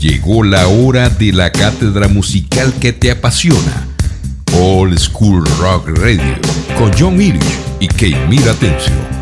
Llegó la hora de la cátedra musical que te apasiona. Old School Rock Radio con John Milic y Keimira Atención.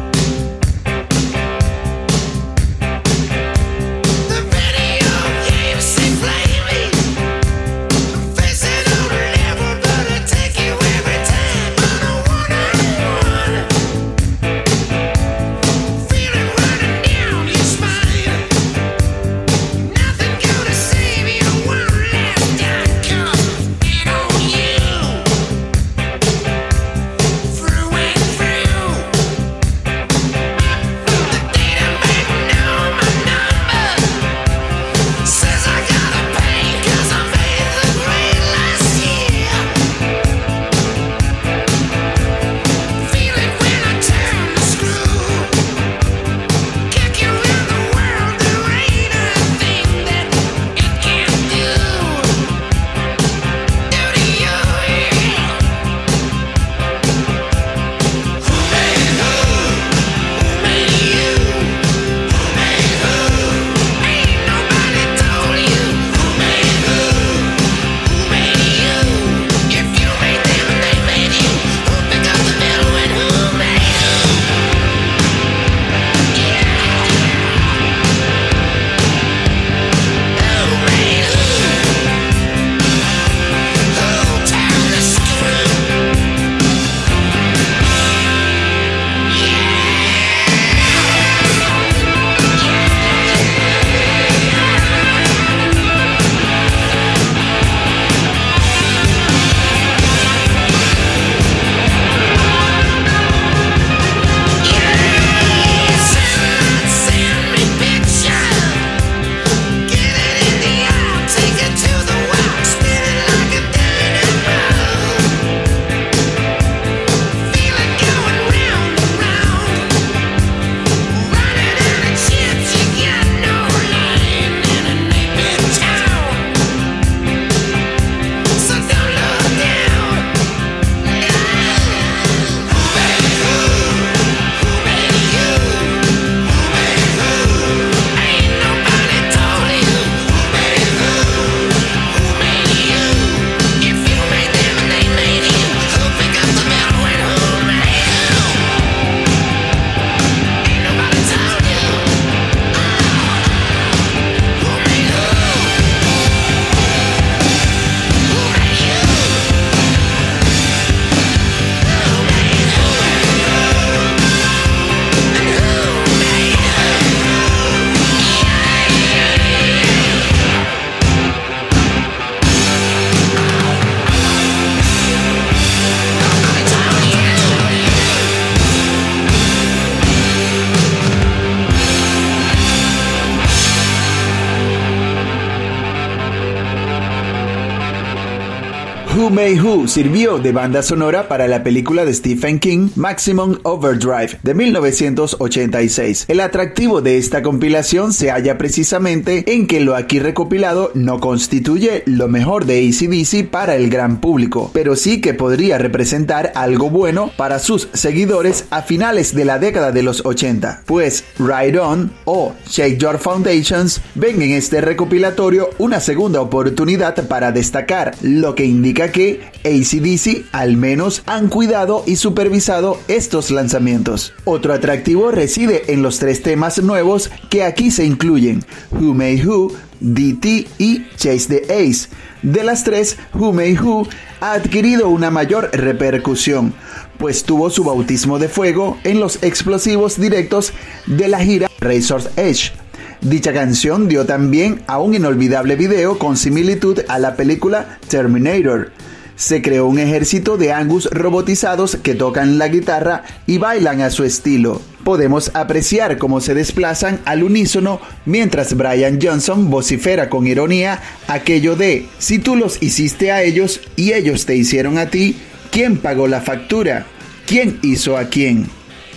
Sirvió de banda sonora para la película de Stephen King Maximum Overdrive de 1986. El atractivo de esta compilación se halla precisamente en que lo aquí recopilado no constituye lo mejor de ACDC para el gran público, pero sí que podría representar algo bueno para sus seguidores a finales de la década de los 80, pues Ride On o Shake Your Foundations ven en este recopilatorio una segunda oportunidad para destacar, lo que indica que ACDC al menos han cuidado y supervisado estos lanzamientos. Otro atractivo reside en los tres temas nuevos que aquí se incluyen, Who May Who, DT y Chase the Ace. De las tres, Who May Who ha adquirido una mayor repercusión, pues tuvo su bautismo de fuego en los explosivos directos de la gira Razor's Edge Dicha canción dio también a un inolvidable video con similitud a la película Terminator. Se creó un ejército de Angus robotizados que tocan la guitarra y bailan a su estilo. Podemos apreciar cómo se desplazan al unísono mientras Brian Johnson vocifera con ironía aquello de, si tú los hiciste a ellos y ellos te hicieron a ti, ¿quién pagó la factura? ¿Quién hizo a quién?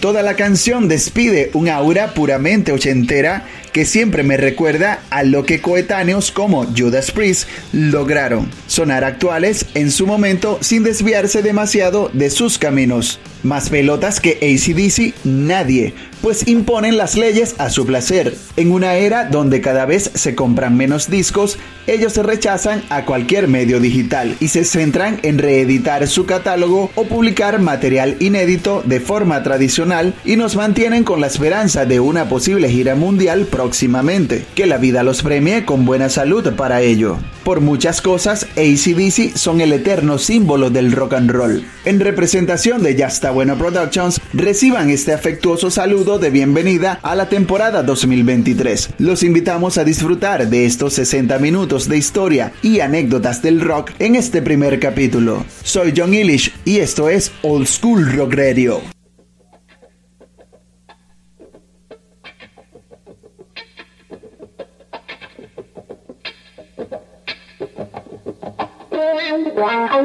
Toda la canción despide un aura puramente ochentera que siempre me recuerda a lo que coetáneos como Judas Priest lograron, sonar actuales en su momento sin desviarse demasiado de sus caminos. Más pelotas que ACDC, nadie, pues imponen las leyes a su placer. En una era donde cada vez se compran menos discos, ellos se rechazan a cualquier medio digital y se centran en reeditar su catálogo o publicar material inédito de forma tradicional y nos mantienen con la esperanza de una posible gira mundial próximamente. Que la vida los premie con buena salud para ello. Por muchas cosas, ACDC son el eterno símbolo del rock and roll. En representación de Ya está bueno Productions, reciban este afectuoso saludo de bienvenida a la temporada 2023. Los invitamos a disfrutar de estos 60 minutos de historia y anécdotas del rock en este primer capítulo. Soy John Illich y esto es Old School Rock Radio. Bye.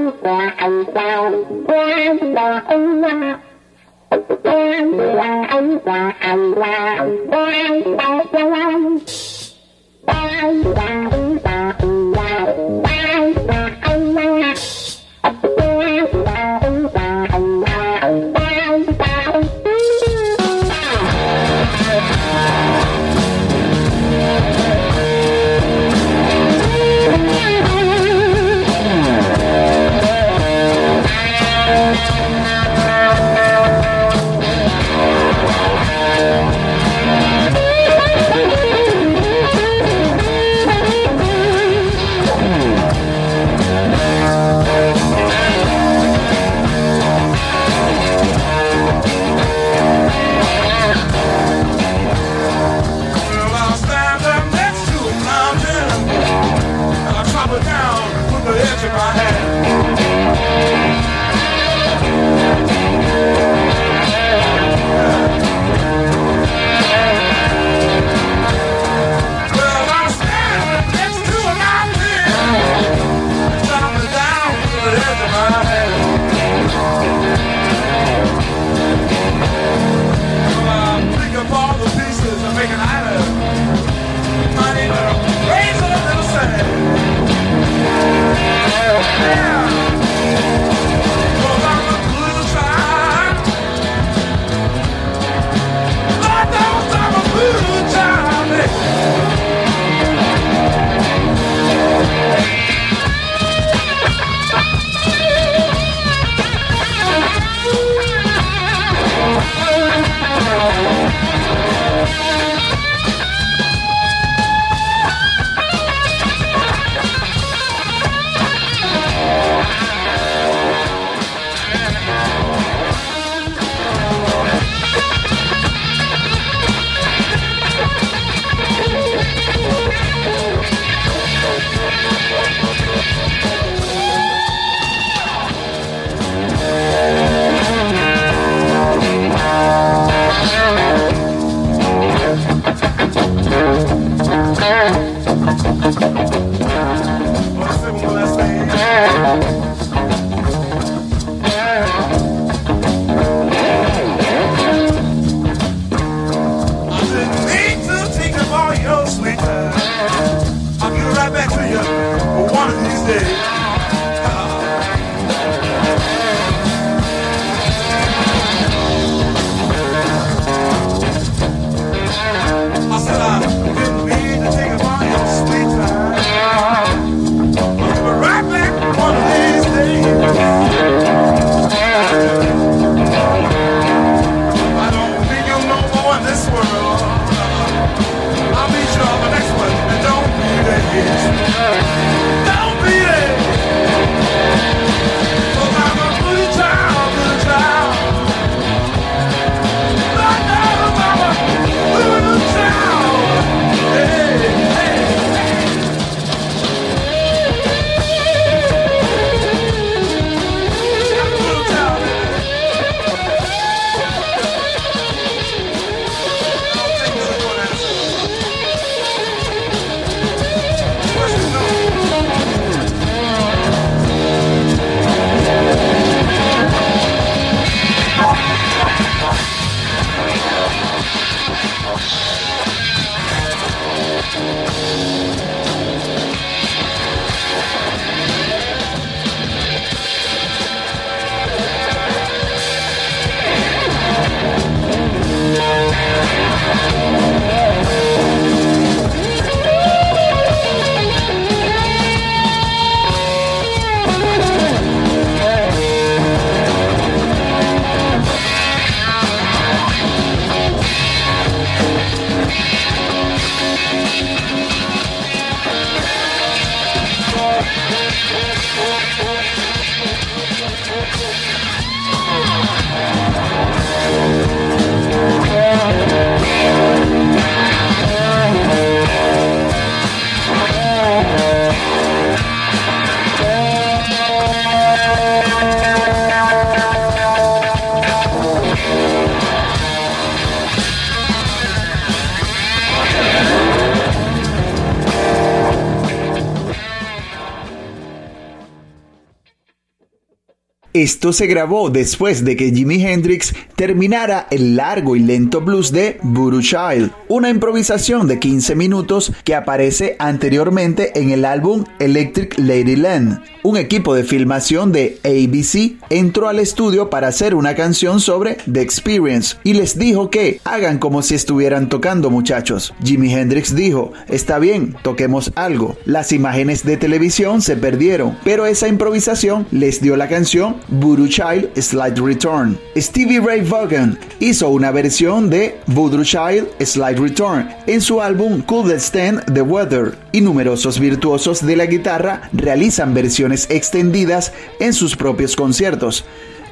Esto se grabó después de que Jimi Hendrix terminara el largo y lento blues de Voodoo Child, una improvisación de 15 minutos que aparece anteriormente en el álbum Electric Ladyland. Un equipo de filmación de ABC entró al estudio para hacer una canción sobre The Experience y les dijo que hagan como si estuvieran tocando muchachos. Jimi Hendrix dijo, está bien, toquemos algo. Las imágenes de televisión se perdieron, pero esa improvisación les dio la canción Voodoo Child Slide Return. Stevie Ray Vaughan hizo una versión de Voodoo Child Slide Return en su álbum Could Stand the Weather y numerosos virtuosos de la guitarra realizan versiones extendidas en sus propios conciertos.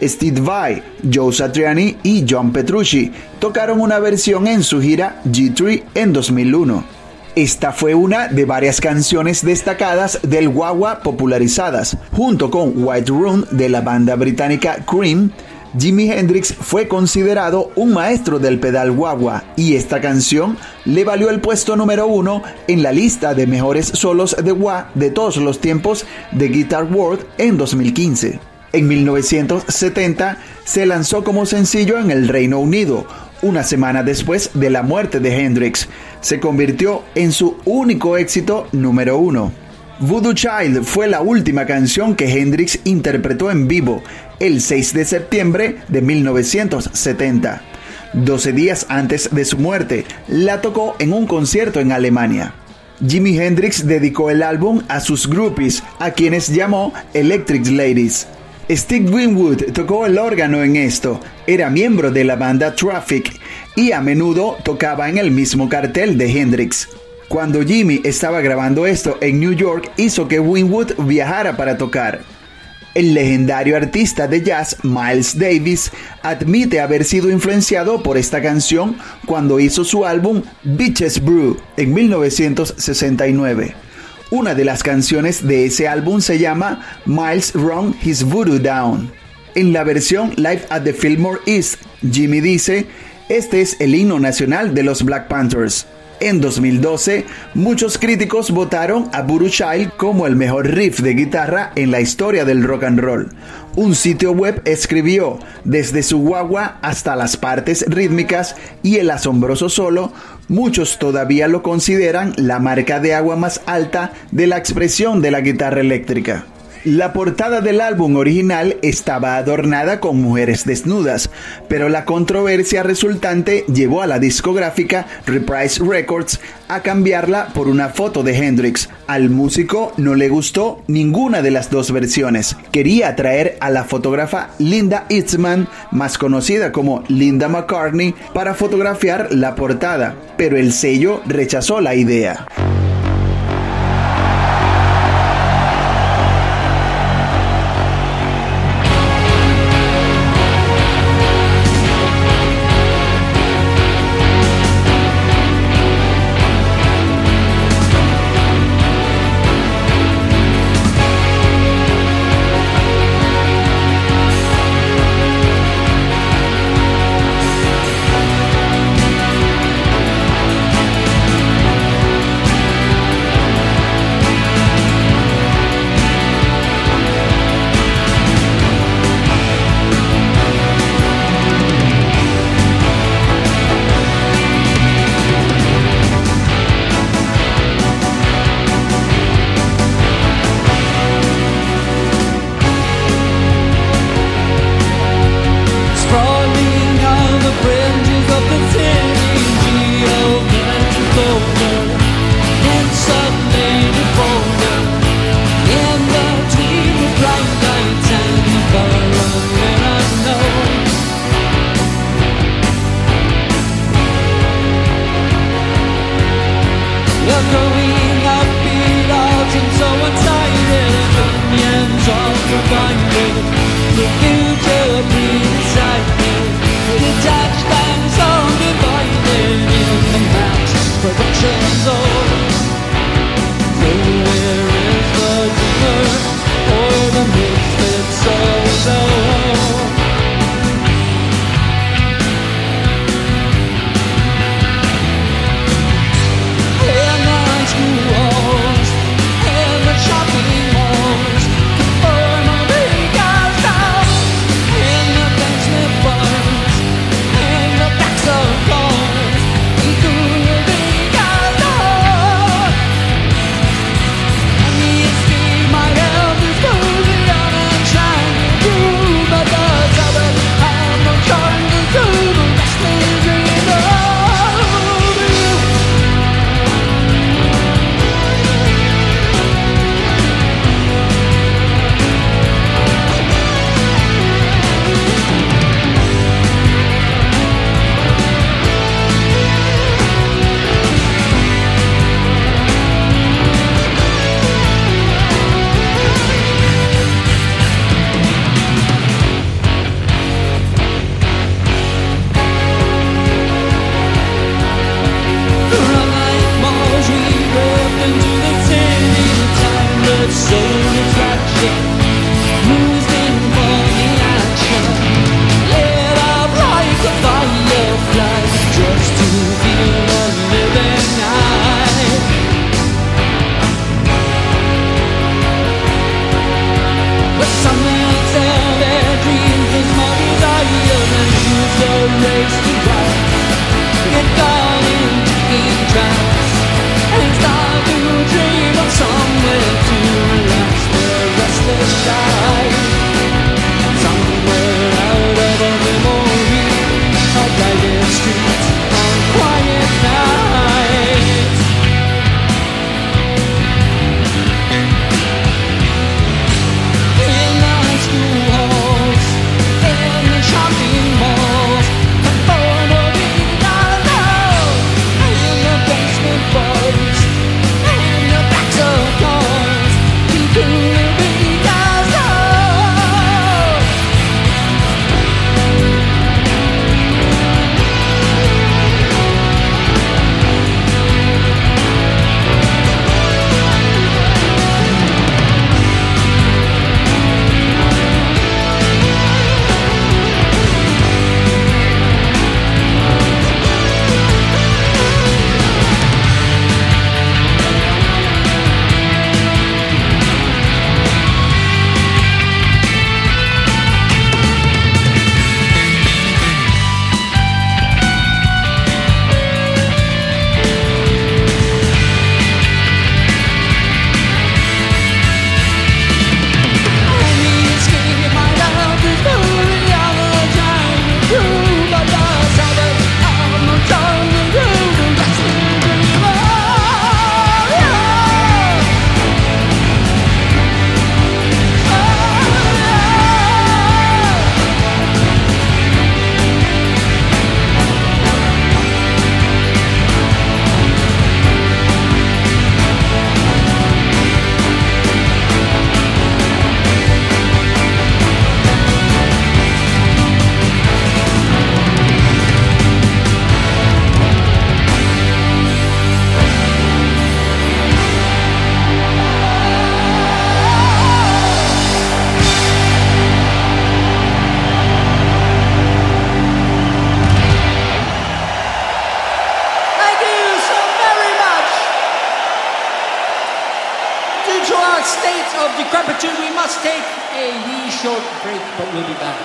Steve Vai, Joe Satriani y John Petrucci tocaron una versión en su gira G3 en 2001. Esta fue una de varias canciones destacadas del guagua popularizadas. Junto con White Room de la banda británica Cream, Jimi Hendrix fue considerado un maestro del pedal guagua y esta canción le valió el puesto número uno en la lista de mejores solos de wah de todos los tiempos de Guitar World en 2015. En 1970 se lanzó como sencillo en el Reino Unido, una semana después de la muerte de Hendrix, se convirtió en su único éxito número uno. Voodoo Child fue la última canción que Hendrix interpretó en vivo el 6 de septiembre de 1970. 12 días antes de su muerte, la tocó en un concierto en Alemania. Jimi Hendrix dedicó el álbum a sus groupies, a quienes llamó Electric Ladies. Steve Winwood tocó el órgano en esto, era miembro de la banda Traffic y a menudo tocaba en el mismo cartel de Hendrix. Cuando Jimmy estaba grabando esto en New York hizo que Winwood viajara para tocar. El legendario artista de jazz Miles Davis admite haber sido influenciado por esta canción cuando hizo su álbum Bitches Brew en 1969. Una de las canciones de ese álbum se llama Miles Run His Voodoo Down. En la versión Live at the Fillmore East, Jimmy dice, este es el himno nacional de los Black Panthers. En 2012, muchos críticos votaron a Voodoo Child como el mejor riff de guitarra en la historia del rock and roll. Un sitio web escribió, desde su guagua hasta las partes rítmicas y el asombroso solo, Muchos todavía lo consideran la marca de agua más alta de la expresión de la guitarra eléctrica. La portada del álbum original estaba adornada con mujeres desnudas, pero la controversia resultante llevó a la discográfica Reprise Records a cambiarla por una foto de Hendrix. Al músico no le gustó ninguna de las dos versiones. Quería traer a la fotógrafa Linda Eastman, más conocida como Linda McCartney, para fotografiar la portada, pero el sello rechazó la idea. Decrepitude, we short break, but we'll be back.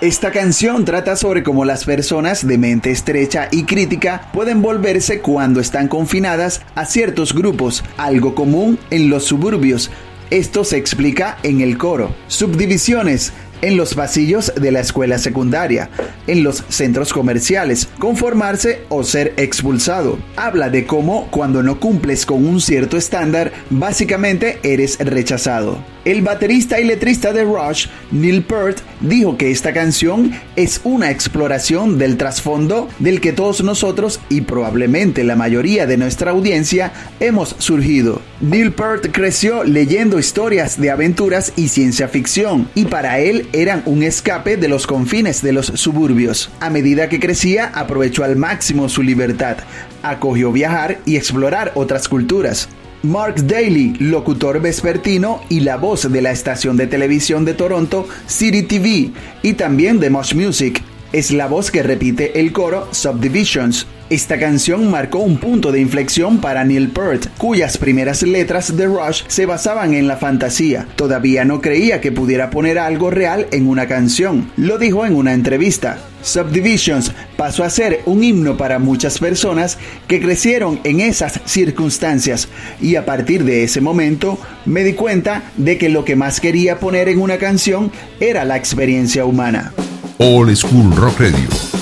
Esta canción trata sobre cómo las personas de mente estrecha y crítica pueden volverse cuando están confinadas a ciertos grupos, algo común en los suburbios. Esto se explica en el coro. Subdivisiones en los pasillos de la escuela secundaria, en los centros comerciales, conformarse o ser expulsado. Habla de cómo cuando no cumples con un cierto estándar, básicamente eres rechazado. El baterista y letrista de Rush, Neil Peart, dijo que esta canción es una exploración del trasfondo del que todos nosotros y probablemente la mayoría de nuestra audiencia hemos surgido. Neil Peart creció leyendo historias de aventuras y ciencia ficción y para él eran un escape de los confines de los suburbios. A medida que crecía aprovechó al máximo su libertad, acogió viajar y explorar otras culturas. Mark Daly, locutor vespertino y la voz de la estación de televisión de Toronto, City TV, y también de Mosh Music. Es la voz que repite el coro Subdivisions. Esta canción marcó un punto de inflexión para Neil Peart, cuyas primeras letras de Rush se basaban en la fantasía. Todavía no creía que pudiera poner algo real en una canción. Lo dijo en una entrevista. Subdivisions pasó a ser un himno para muchas personas que crecieron en esas circunstancias y a partir de ese momento me di cuenta de que lo que más quería poner en una canción era la experiencia humana. All School Rock Radio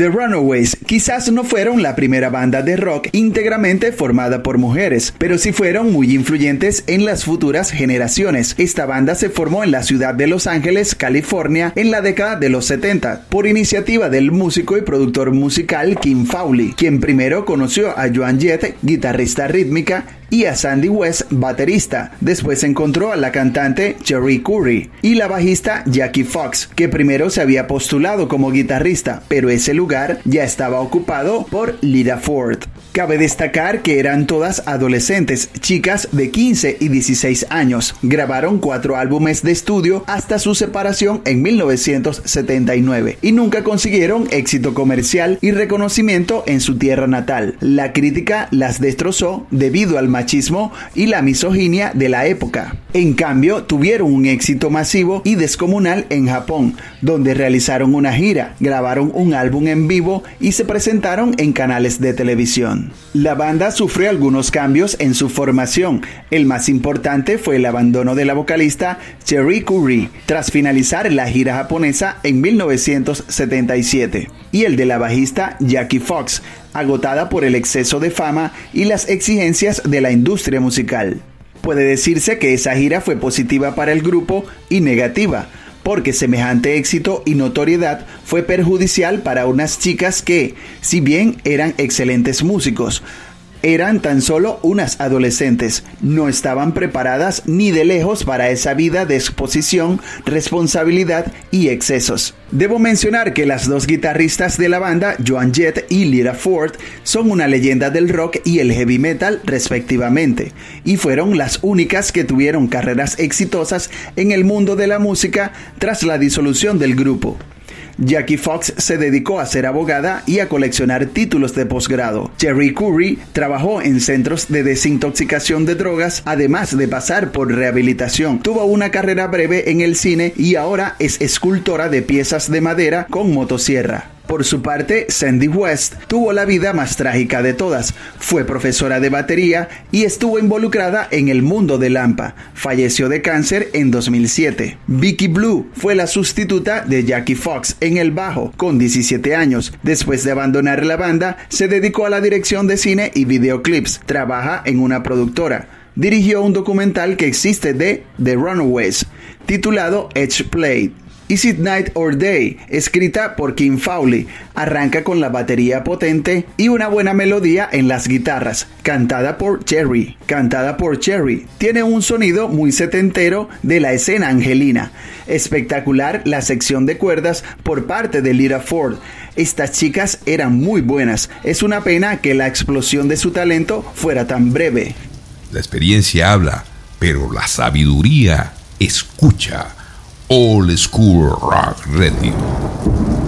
The Runaways quizás no fueron la primera banda de rock íntegramente formada por mujeres, pero sí fueron muy influyentes en las futuras generaciones. Esta banda se formó en la ciudad de Los Ángeles, California, en la década de los 70, por iniciativa del músico y productor musical Kim Fowley, quien primero conoció a Joan Jett, guitarrista rítmica, y a Sandy West, baterista. Después encontró a la cantante Jerry Curry y la bajista Jackie Fox, que primero se había postulado como guitarrista, pero ese lugar ya estaba ocupado por Lita Ford. Cabe destacar que eran todas adolescentes, chicas de 15 y 16 años. Grabaron cuatro álbumes de estudio hasta su separación en 1979 y nunca consiguieron éxito comercial y reconocimiento en su tierra natal. La crítica las destrozó debido al machismo y la misoginia de la época. En cambio, tuvieron un éxito masivo y descomunal en Japón, donde realizaron una gira, grabaron un álbum en vivo y se presentaron en canales de televisión. La banda sufrió algunos cambios en su formación. El más importante fue el abandono de la vocalista Cherry Curry tras finalizar la gira japonesa en 1977 y el de la bajista Jackie Fox, agotada por el exceso de fama y las exigencias de la industria musical. Puede decirse que esa gira fue positiva para el grupo y negativa, porque semejante éxito y notoriedad fue perjudicial para unas chicas que, si bien eran excelentes músicos, eran tan solo unas adolescentes, no estaban preparadas ni de lejos para esa vida de exposición, responsabilidad y excesos. Debo mencionar que las dos guitarristas de la banda, Joan Jett y Lyra Ford, son una leyenda del rock y el heavy metal respectivamente, y fueron las únicas que tuvieron carreras exitosas en el mundo de la música tras la disolución del grupo. Jackie Fox se dedicó a ser abogada y a coleccionar títulos de posgrado. Jerry Curry trabajó en centros de desintoxicación de drogas, además de pasar por rehabilitación. Tuvo una carrera breve en el cine y ahora es escultora de piezas de madera con motosierra. Por su parte, Sandy West tuvo la vida más trágica de todas. Fue profesora de batería y estuvo involucrada en el mundo de Lampa. Falleció de cáncer en 2007. Vicky Blue fue la sustituta de Jackie Fox en el bajo con 17 años. Después de abandonar la banda, se dedicó a la dirección de cine y videoclips. Trabaja en una productora dirigió un documental que existe de The Runaways, titulado Edge Play. Is It Night or Day, escrita por Kim Fowley, arranca con la batería potente y una buena melodía en las guitarras, cantada por Cherry. Cantada por Cherry, tiene un sonido muy setentero de la escena angelina. Espectacular la sección de cuerdas por parte de Lyra Ford. Estas chicas eran muy buenas. Es una pena que la explosión de su talento fuera tan breve. La experiencia habla, pero la sabiduría escucha. Old School Rock Radio.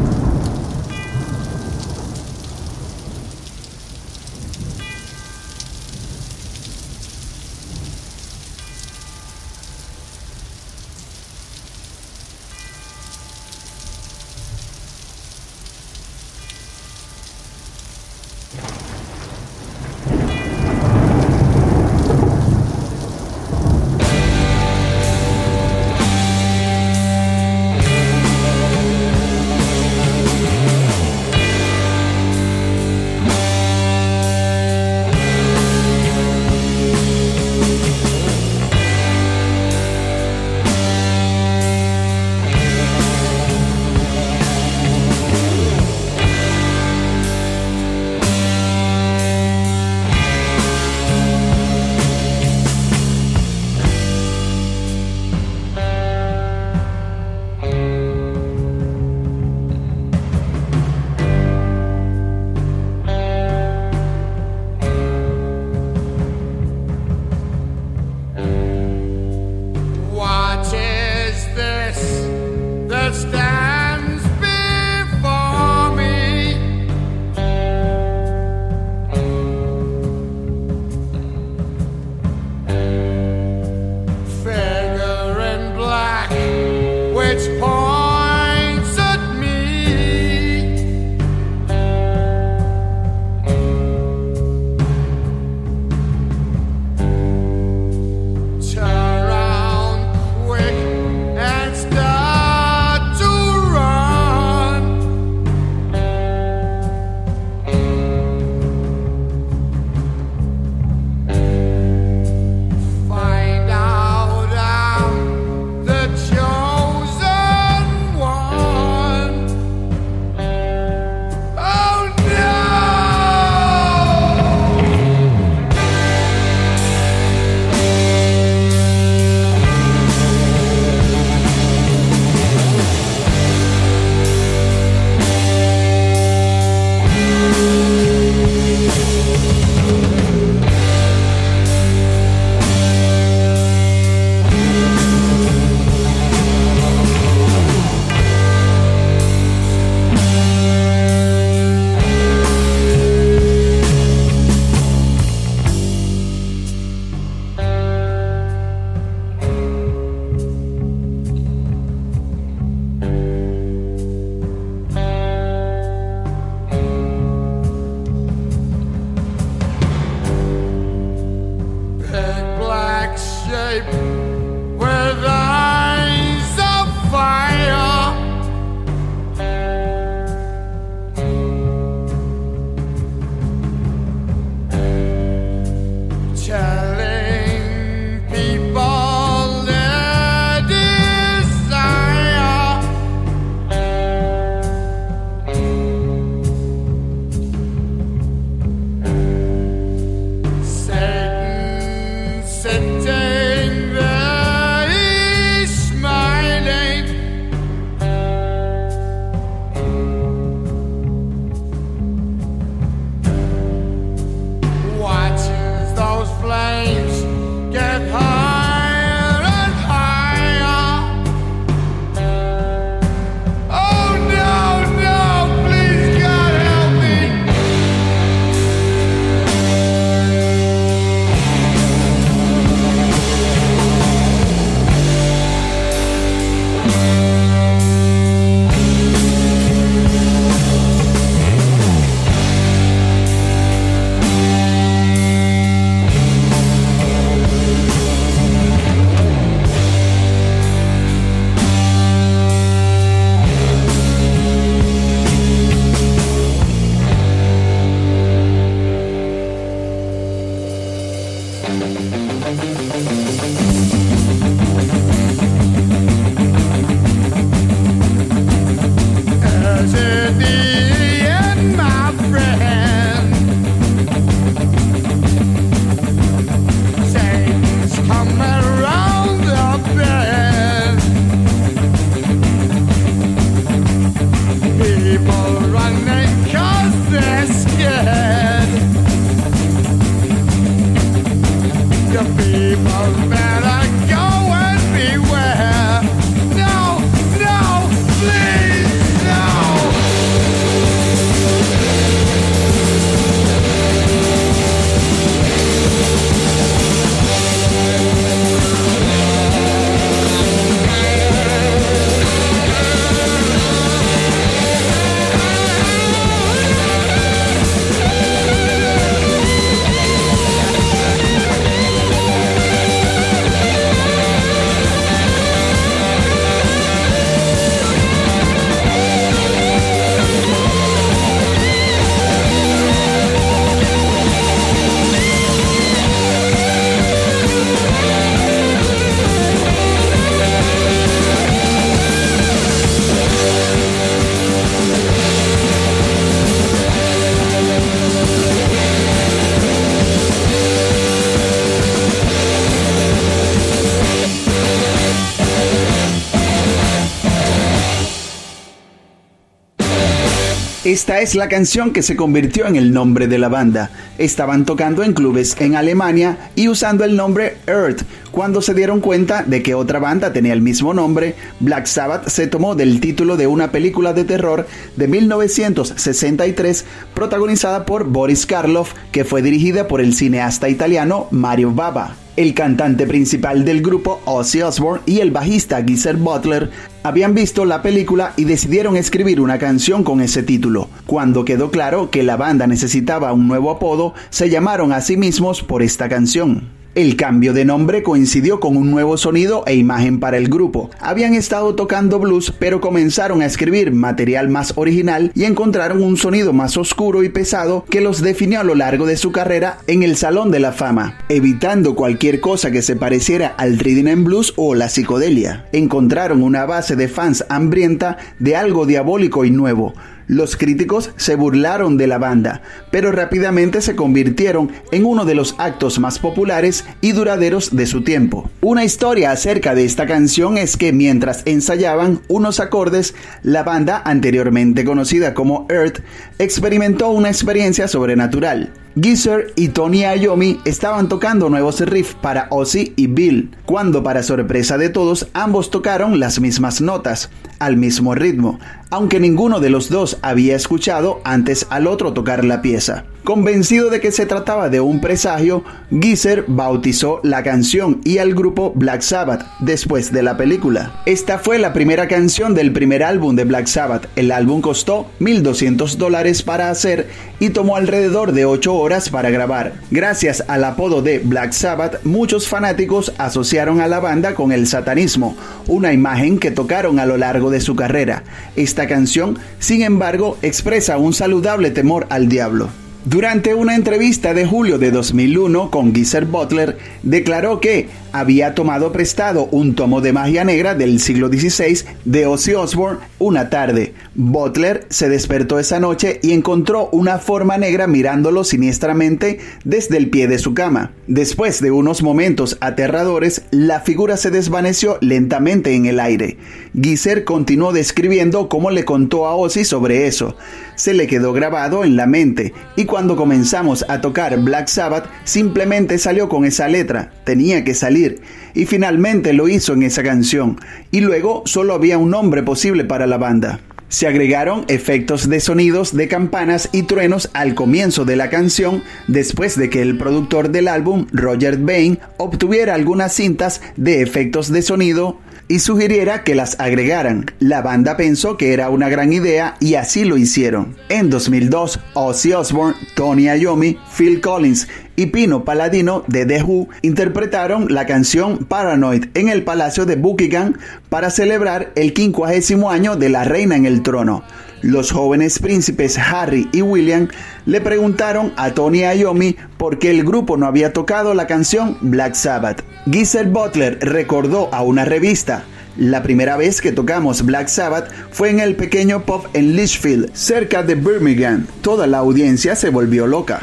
Esta es la canción que se convirtió en el nombre de la banda. Estaban tocando en clubes en Alemania y usando el nombre Earth. Cuando se dieron cuenta de que otra banda tenía el mismo nombre, Black Sabbath se tomó del título de una película de terror de 1963 protagonizada por Boris Karloff, que fue dirigida por el cineasta italiano Mario Bava. El cantante principal del grupo, Ozzy Osbourne, y el bajista Geezer Butler habían visto la película y decidieron escribir una canción con ese título. Cuando quedó claro que la banda necesitaba un nuevo apodo, se llamaron a sí mismos por esta canción. El cambio de nombre coincidió con un nuevo sonido e imagen para el grupo. Habían estado tocando blues, pero comenzaron a escribir material más original y encontraron un sonido más oscuro y pesado que los definió a lo largo de su carrera en el Salón de la Fama, evitando cualquier cosa que se pareciera al reading en blues o la psicodelia. Encontraron una base de fans hambrienta de algo diabólico y nuevo, los críticos se burlaron de la banda, pero rápidamente se convirtieron en uno de los actos más populares y duraderos de su tiempo. Una historia acerca de esta canción es que mientras ensayaban unos acordes, la banda anteriormente conocida como Earth experimentó una experiencia sobrenatural. Geezer y Tony Iommi estaban tocando nuevos riffs para Ozzy y Bill, cuando para sorpresa de todos ambos tocaron las mismas notas. Al mismo ritmo, aunque ninguno de los dos había escuchado antes al otro tocar la pieza. Convencido de que se trataba de un presagio, Geezer bautizó la canción y al grupo Black Sabbath después de la película. Esta fue la primera canción del primer álbum de Black Sabbath. El álbum costó 1.200 dólares para hacer y tomó alrededor de 8 horas para grabar. Gracias al apodo de Black Sabbath, muchos fanáticos asociaron a la banda con el satanismo, una imagen que tocaron a lo largo de su carrera. Esta canción, sin embargo, expresa un saludable temor al diablo. Durante una entrevista de julio de 2001 con Geezer Butler, declaró que había tomado prestado un tomo de magia negra del siglo XVI de Ozzy Osbourne una tarde. Butler se despertó esa noche y encontró una forma negra mirándolo siniestramente desde el pie de su cama. Después de unos momentos aterradores, la figura se desvaneció lentamente en el aire. Geezer continuó describiendo cómo le contó a Ozzy sobre eso. Se le quedó grabado en la mente y cuando comenzamos a tocar Black Sabbath simplemente salió con esa letra. Tenía que salir y finalmente lo hizo en esa canción, y luego solo había un nombre posible para la banda. Se agregaron efectos de sonidos de campanas y truenos al comienzo de la canción después de que el productor del álbum, Roger Bain, obtuviera algunas cintas de efectos de sonido y sugiriera que las agregaran. La banda pensó que era una gran idea y así lo hicieron. En 2002, Ozzy Osbourne, Tony Iommi, Phil Collins y Pino Paladino de The Who interpretaron la canción Paranoid en el Palacio de Buckingham para celebrar el 50 año de la reina en el trono. Los jóvenes príncipes Harry y William le preguntaron a Tony Iommi por qué el grupo no había tocado la canción Black Sabbath. Geezer Butler recordó a una revista la primera vez que tocamos Black Sabbath fue en el pequeño pub en Litchfield, cerca de Birmingham. Toda la audiencia se volvió loca.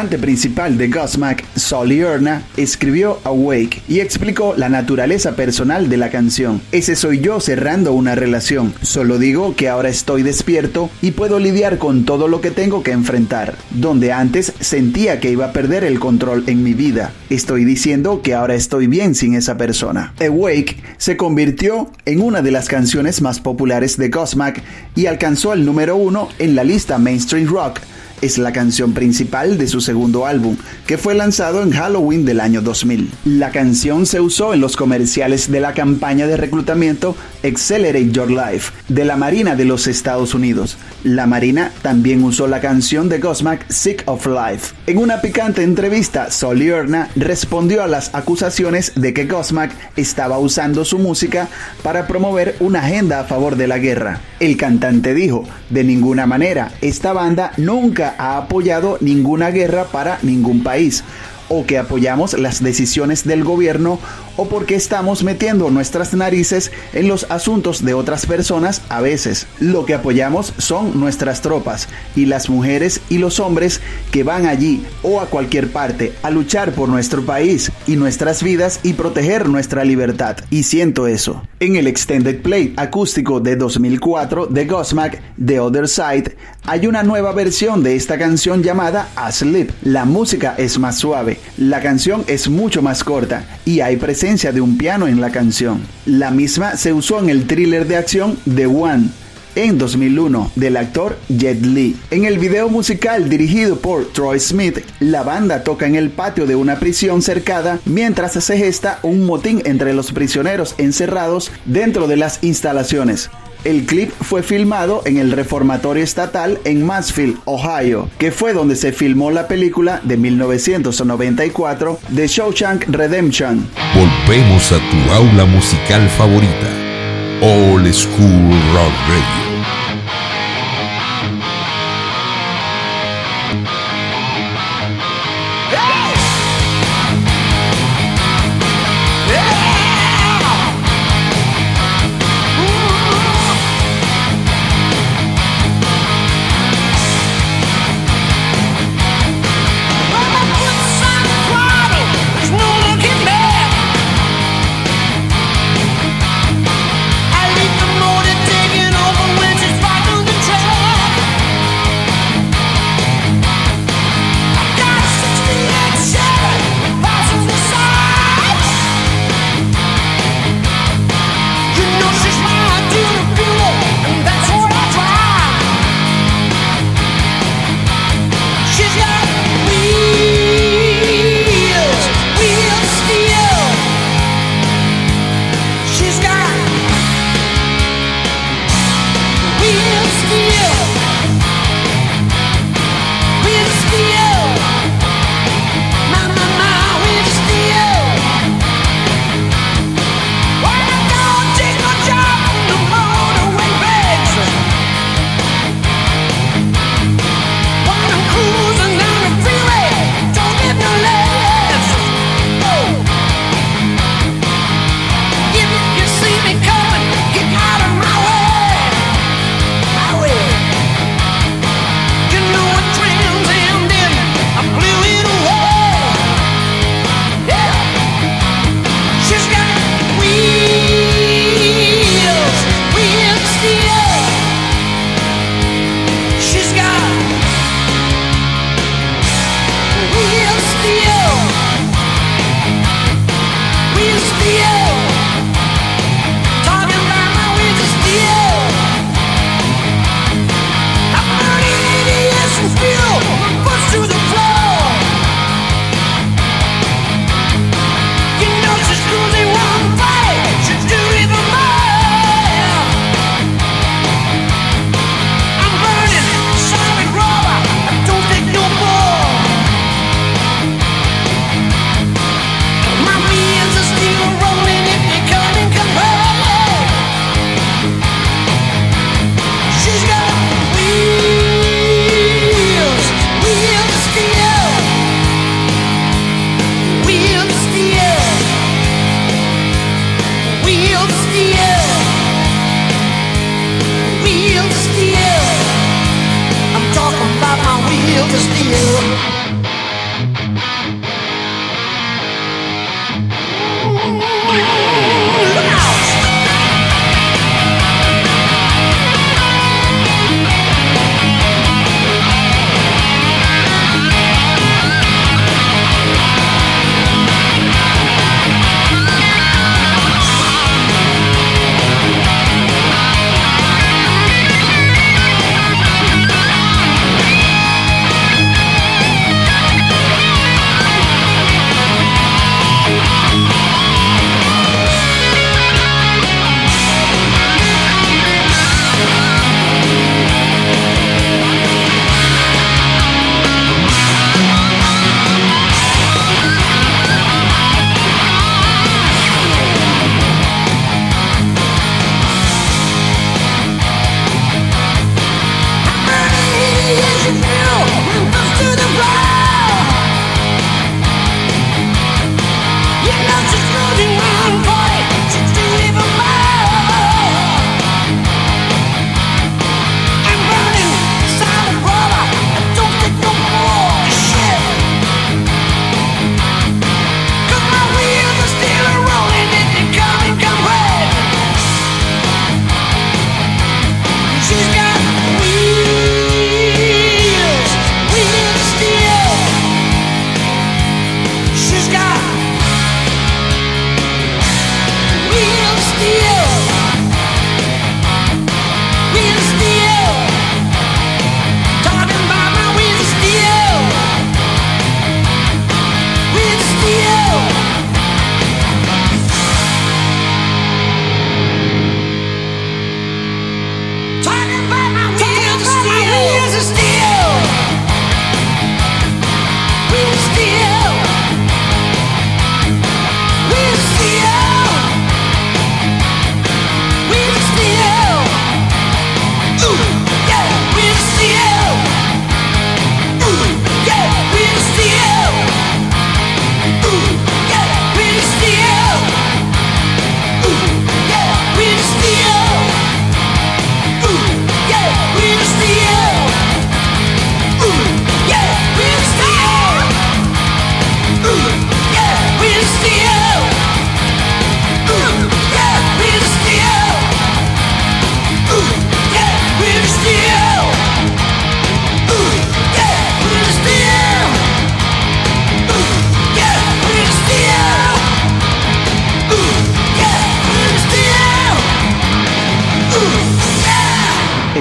Cantante principal de Godsmack, Solly Erna, escribió Awake y explicó la naturaleza personal de la canción. Ese soy yo cerrando una relación. Solo digo que ahora estoy despierto y puedo lidiar con todo lo que tengo que enfrentar. Donde antes sentía que iba a perder el control en mi vida. Estoy diciendo que ahora estoy bien sin esa persona. Awake se convirtió en una de las canciones más populares de Godsmack y alcanzó el número uno en la lista Mainstream Rock es la canción principal de su segundo álbum, que fue lanzado en Halloween del año 2000. La canción se usó en los comerciales de la campaña de reclutamiento Accelerate Your Life de la Marina de los Estados Unidos. La Marina también usó la canción de Godsmack Sick of Life. En una picante entrevista, Solierna respondió a las acusaciones de que Godsmack estaba usando su música para promover una agenda a favor de la guerra. El cantante dijo, de ninguna manera, esta banda nunca ha apoyado ninguna guerra para ningún país o que apoyamos las decisiones del gobierno o porque estamos metiendo nuestras narices en los asuntos de otras personas a veces. Lo que apoyamos son nuestras tropas y las mujeres y los hombres que van allí o a cualquier parte a luchar por nuestro país y nuestras vidas y proteger nuestra libertad. Y siento eso. En el Extended Play acústico de 2004 de Godsmack, The Other Side, hay una nueva versión de esta canción llamada Asleep. La música es más suave, la canción es mucho más corta y hay presencia de un piano en la canción. La misma se usó en el thriller de acción The One en 2001 del actor Jet Li. En el video musical dirigido por Troy Smith, la banda toca en el patio de una prisión cercada mientras se gesta un motín entre los prisioneros encerrados dentro de las instalaciones. El clip fue filmado en el reformatorio estatal en Mansfield, Ohio, que fue donde se filmó la película de 1994 The Shawshank Redemption. Volvemos a tu aula musical favorita, Old School Rock Radio.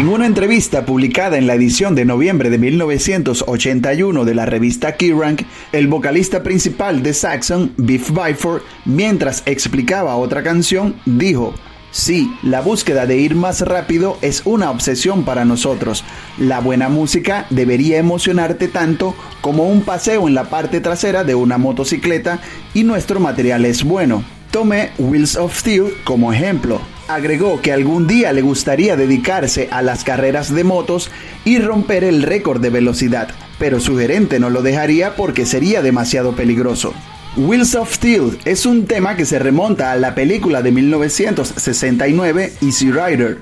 Una entrevista publicada en la edición de noviembre de 1981 de la revista Kerrang, el vocalista principal de Saxon, Biff Byford, mientras explicaba otra canción, dijo, Sí, la búsqueda de ir más rápido es una obsesión para nosotros. La buena música debería emocionarte tanto como un paseo en la parte trasera de una motocicleta y nuestro material es bueno. Tome Wheels of Steel como ejemplo. Agregó que algún día le gustaría dedicarse a las carreras de motos y romper el récord de velocidad, pero su gerente no lo dejaría porque sería demasiado peligroso. Wheels of Steel es un tema que se remonta a la película de 1969 Easy Rider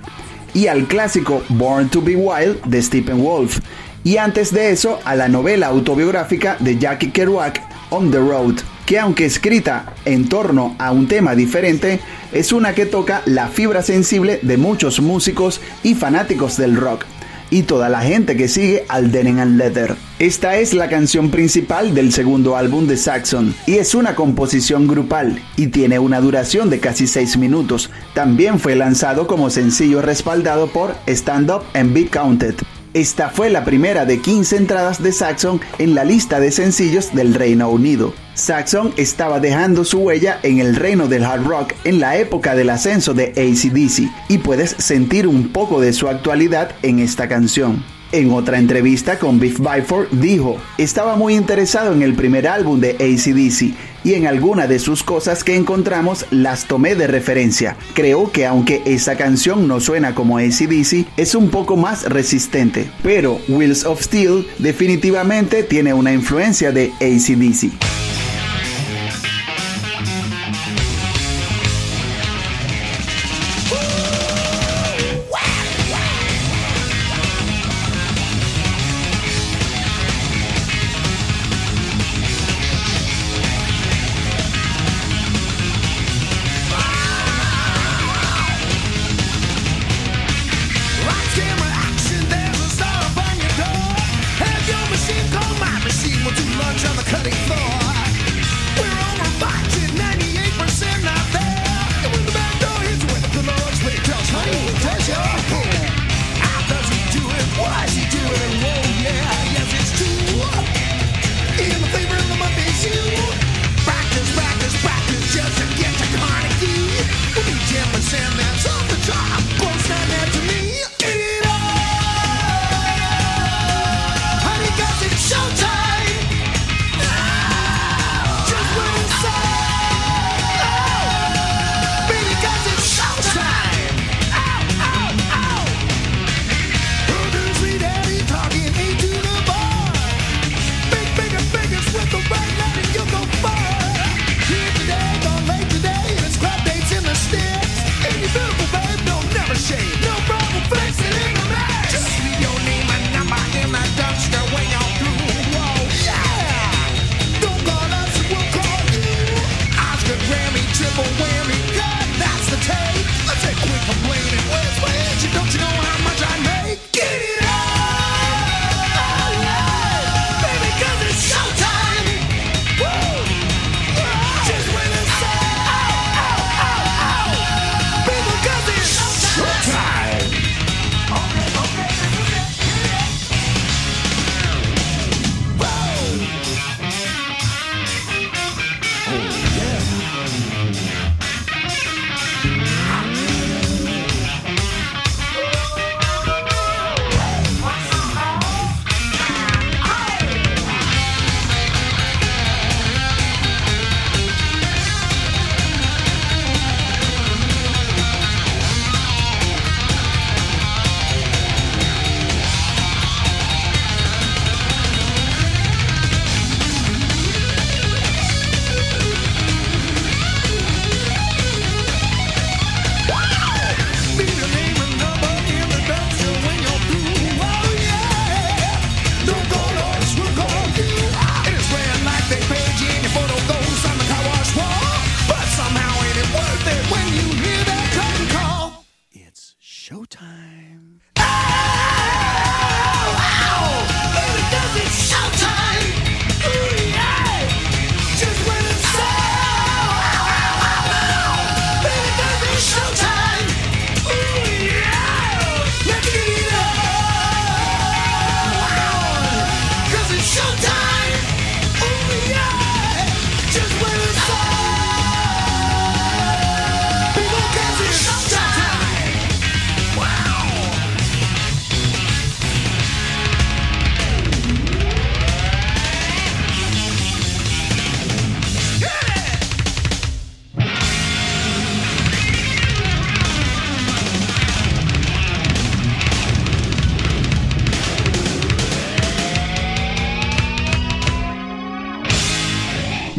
y al clásico Born to be Wild de Stephen Wolf y antes de eso a la novela autobiográfica de Jackie Kerouac On the Road, que aunque escrita en torno a un tema diferente, es una que toca la fibra sensible de muchos músicos y fanáticos del rock y toda la gente que sigue al Denim and Leather. Esta es la canción principal del segundo álbum de Saxon y es una composición grupal y tiene una duración de casi 6 minutos. También fue lanzado como sencillo respaldado por Stand Up and Be Counted. Esta fue la primera de 15 entradas de Saxon en la lista de sencillos del Reino Unido. Saxon estaba dejando su huella en el reino del hard rock en la época del ascenso de ACDC y puedes sentir un poco de su actualidad en esta canción. En otra entrevista con Biff Byford dijo, estaba muy interesado en el primer álbum de ACDC y en alguna de sus cosas que encontramos las tomé de referencia. Creo que aunque esa canción no suena como ACDC, es un poco más resistente, pero Wheels of Steel definitivamente tiene una influencia de ACDC.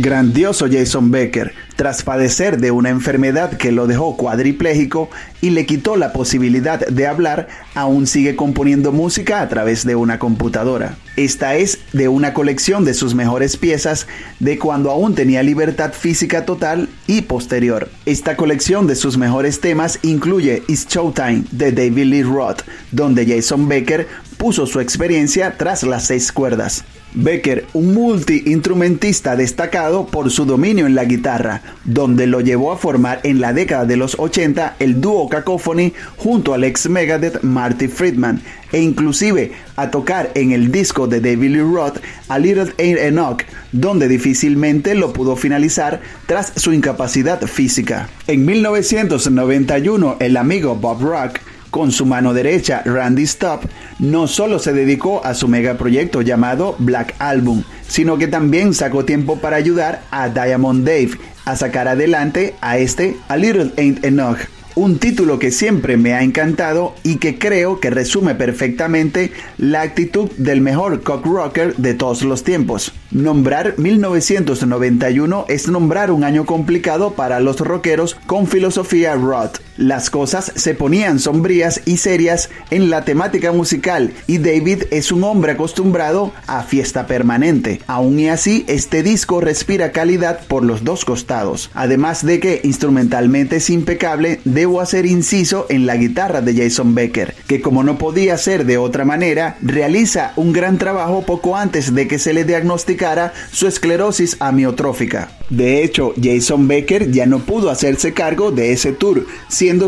Grandioso Jason Becker, tras padecer de una enfermedad que lo dejó cuadripléjico y le quitó la posibilidad de hablar, aún sigue componiendo música a través de una computadora. Esta es de una colección de sus mejores piezas de cuando aún tenía libertad física total y posterior. Esta colección de sus mejores temas incluye It's Showtime de David Lee Roth, donde Jason Becker puso su experiencia tras las seis cuerdas. Becker, un multi-instrumentista destacado por su dominio en la guitarra, donde lo llevó a formar en la década de los 80 el dúo Cacophony junto al ex Megadeth Marty Friedman, e inclusive a tocar en el disco de David Lee Roth A Little Ain't Enough, donde difícilmente lo pudo finalizar tras su incapacidad física. En 1991, el amigo Bob Rock con su mano derecha, Randy Stop, no solo se dedicó a su megaproyecto llamado Black Album, sino que también sacó tiempo para ayudar a Diamond Dave a sacar adelante a este A Little Ain't Enough un título que siempre me ha encantado y que creo que resume perfectamente la actitud del mejor cock rocker de todos los tiempos. Nombrar 1991 es nombrar un año complicado para los rockeros con filosofía rock. Las cosas se ponían sombrías y serias en la temática musical y David es un hombre acostumbrado a fiesta permanente. Aún y así, este disco respira calidad por los dos costados. Además de que instrumentalmente es impecable, debo hacer inciso en la guitarra de Jason Becker, que como no podía ser de otra manera, realiza un gran trabajo poco antes de que se le diagnosticara su esclerosis amiotrófica. De hecho, Jason Becker ya no pudo hacerse cargo de ese tour,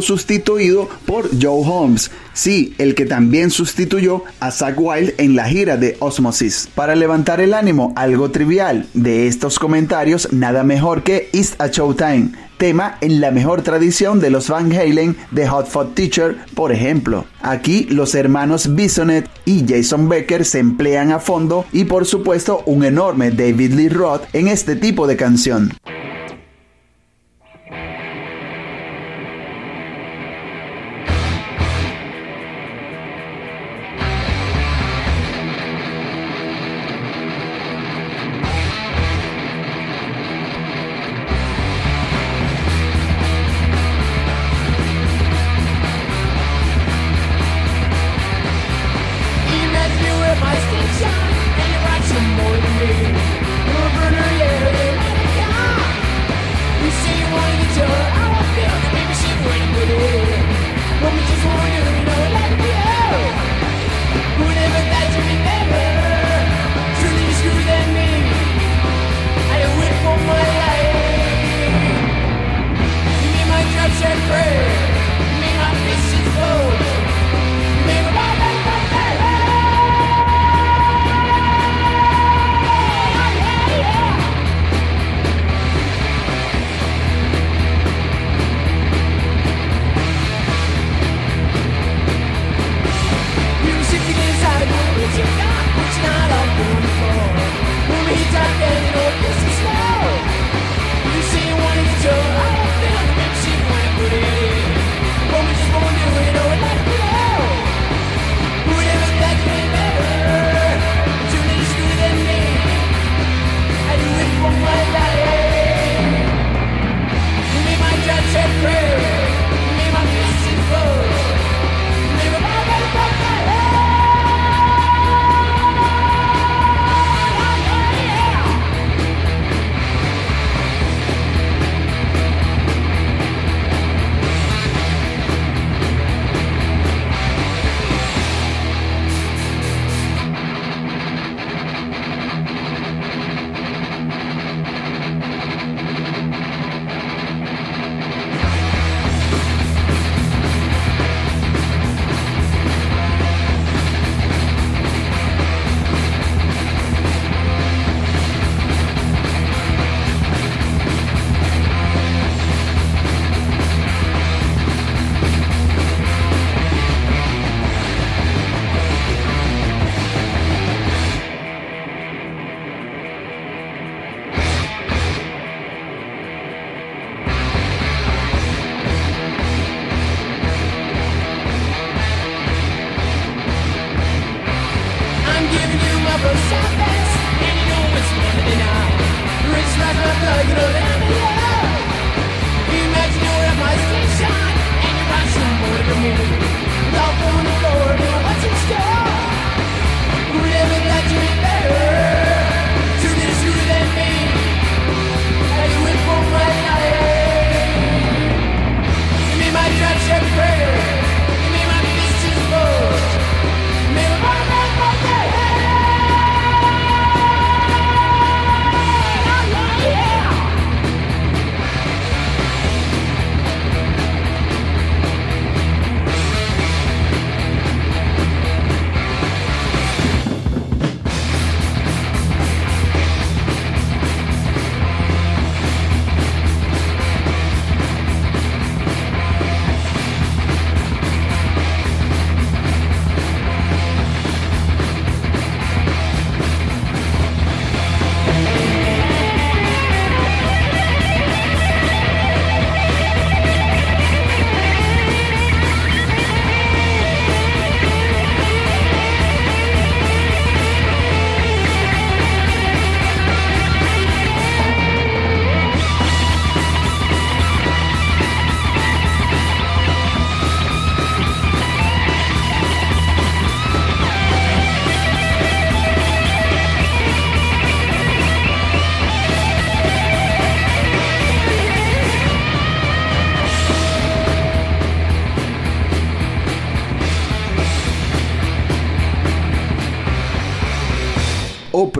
sustituido por Joe Holmes, sí, el que también sustituyó a Zach Wild en la gira de Osmosis. Para levantar el ánimo, algo trivial de estos comentarios, nada mejor que It's a Showtime, tema en la mejor tradición de los Van Halen de Hot Fat Teacher, por ejemplo. Aquí los hermanos Bisonet y Jason Becker se emplean a fondo y por supuesto un enorme David Lee Roth en este tipo de canción.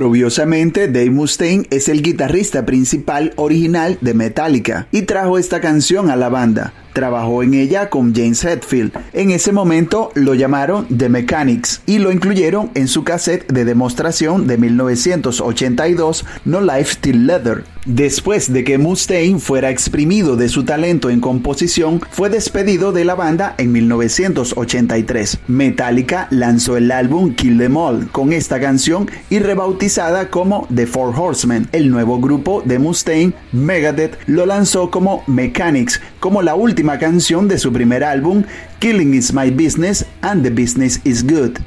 Oprobiosamente, Dave Mustaine es el guitarrista principal original de Metallica y trajo esta canción a la banda. Trabajó en ella con James Hetfield. En ese momento lo llamaron The Mechanics y lo incluyeron en su cassette de demostración de 1982 No Life Till Leather. Después de que Mustaine fuera exprimido de su talento en composición, fue despedido de la banda en 1983. Metallica lanzó el álbum Kill Them All con esta canción y rebautizada como The Four Horsemen. El nuevo grupo de Mustaine, Megadeth, lo lanzó como Mechanics, como la última canción de su primer álbum, Killing is My Business and the Business is Good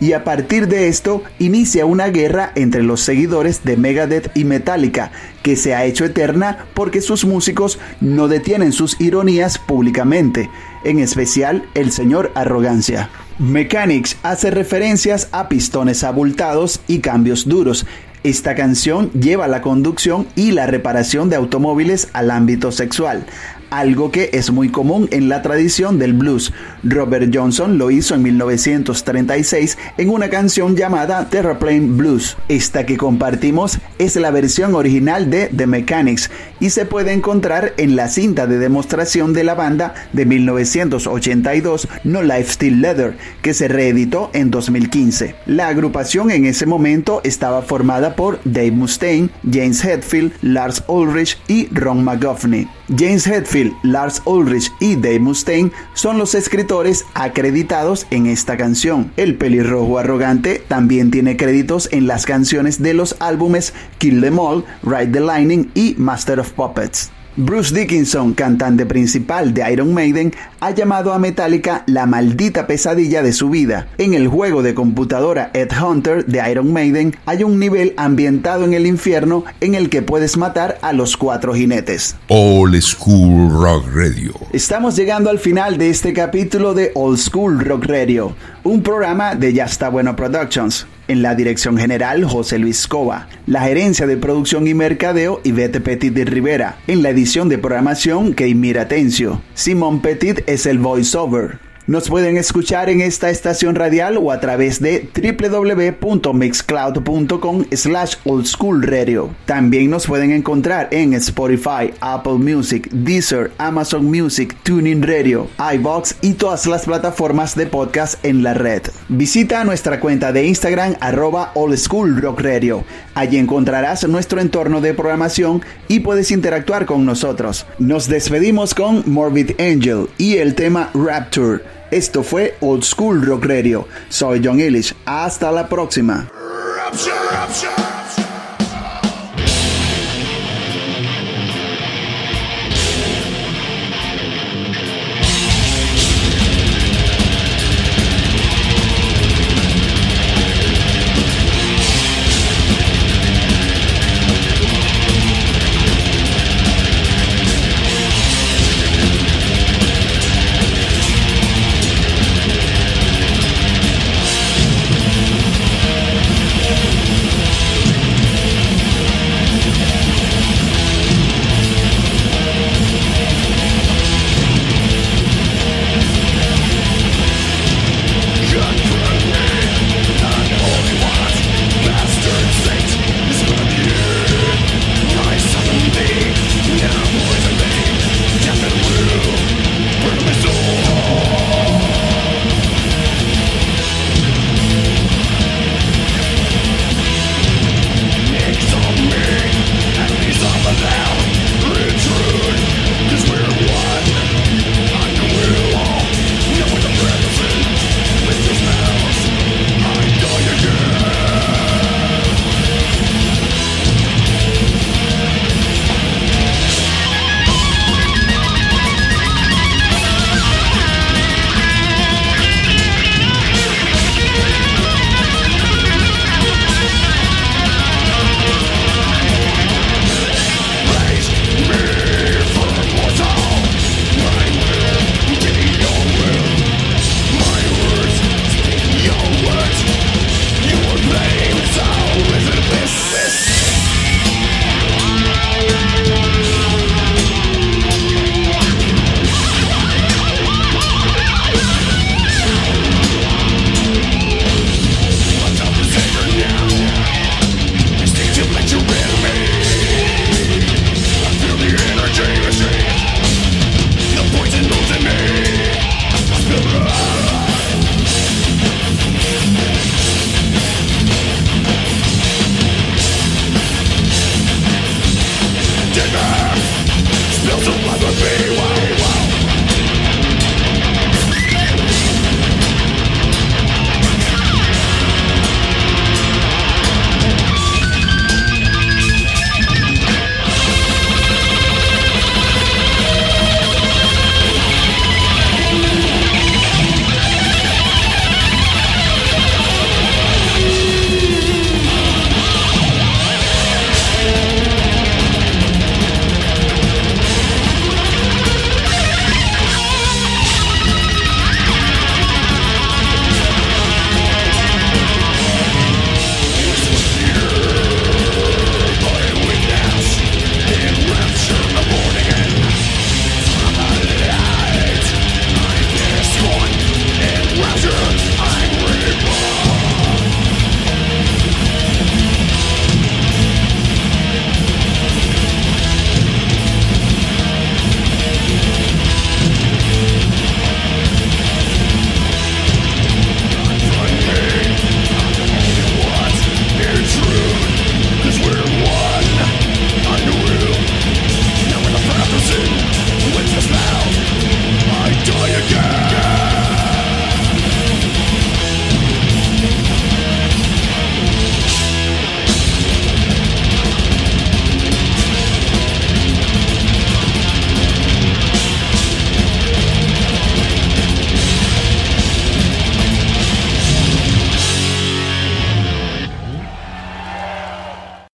y a partir de esto inicia una guerra entre los seguidores de Megadeth y Metallica, que se ha hecho eterna porque sus músicos no detienen sus ironías públicamente, en especial el señor Arrogancia. Mechanics hace referencias a pistones abultados y cambios duros, esta canción lleva la conducción y la reparación de automóviles al ámbito sexual, algo que es muy común en la tradición del blues. Robert Johnson lo hizo en 1936 en una canción llamada Terraplane Blues. Esta que compartimos es la versión original de The Mechanics y se puede encontrar en la cinta de demostración de la banda de 1982 No Life Still Leather, que se reeditó en 2015. La agrupación en ese momento estaba formada por Dave Mustaine, James Hetfield, Lars Ulrich y Ron McGovney. James Hetfield, Lars Ulrich y Dave Mustaine son los escritores acreditados en esta canción. El pelirrojo arrogante también tiene créditos en las canciones de los álbumes Kill Them All, Ride the Lightning y Master of Puppets. Bruce Dickinson, cantante principal de Iron Maiden, ha llamado a Metallica la maldita pesadilla de su vida. En el juego de computadora Ed Hunter de Iron Maiden hay un nivel ambientado en el infierno en el que puedes matar a los cuatro jinetes. Old School Rock Radio. Estamos llegando al final de este capítulo de Old School Rock Radio, un programa de Ya está bueno Productions. En la dirección general, José Luis Cova. La gerencia de producción y mercadeo, Ivete Petit de Rivera. En la edición de programación, Keimir Atencio. Simón Petit es el voiceover. Nos pueden escuchar en esta estación radial o a través de www.mixcloud.com slash oldschoolradio. También nos pueden encontrar en Spotify, Apple Music, Deezer, Amazon Music, Tuning Radio, iBox y todas las plataformas de podcast en la red. Visita nuestra cuenta de Instagram arroba oldschoolrockradio. Allí encontrarás nuestro entorno de programación y puedes interactuar con nosotros. Nos despedimos con Morbid Angel y el tema Rapture. Esto fue Old School Rock Radio. Soy John Ellis. Hasta la próxima.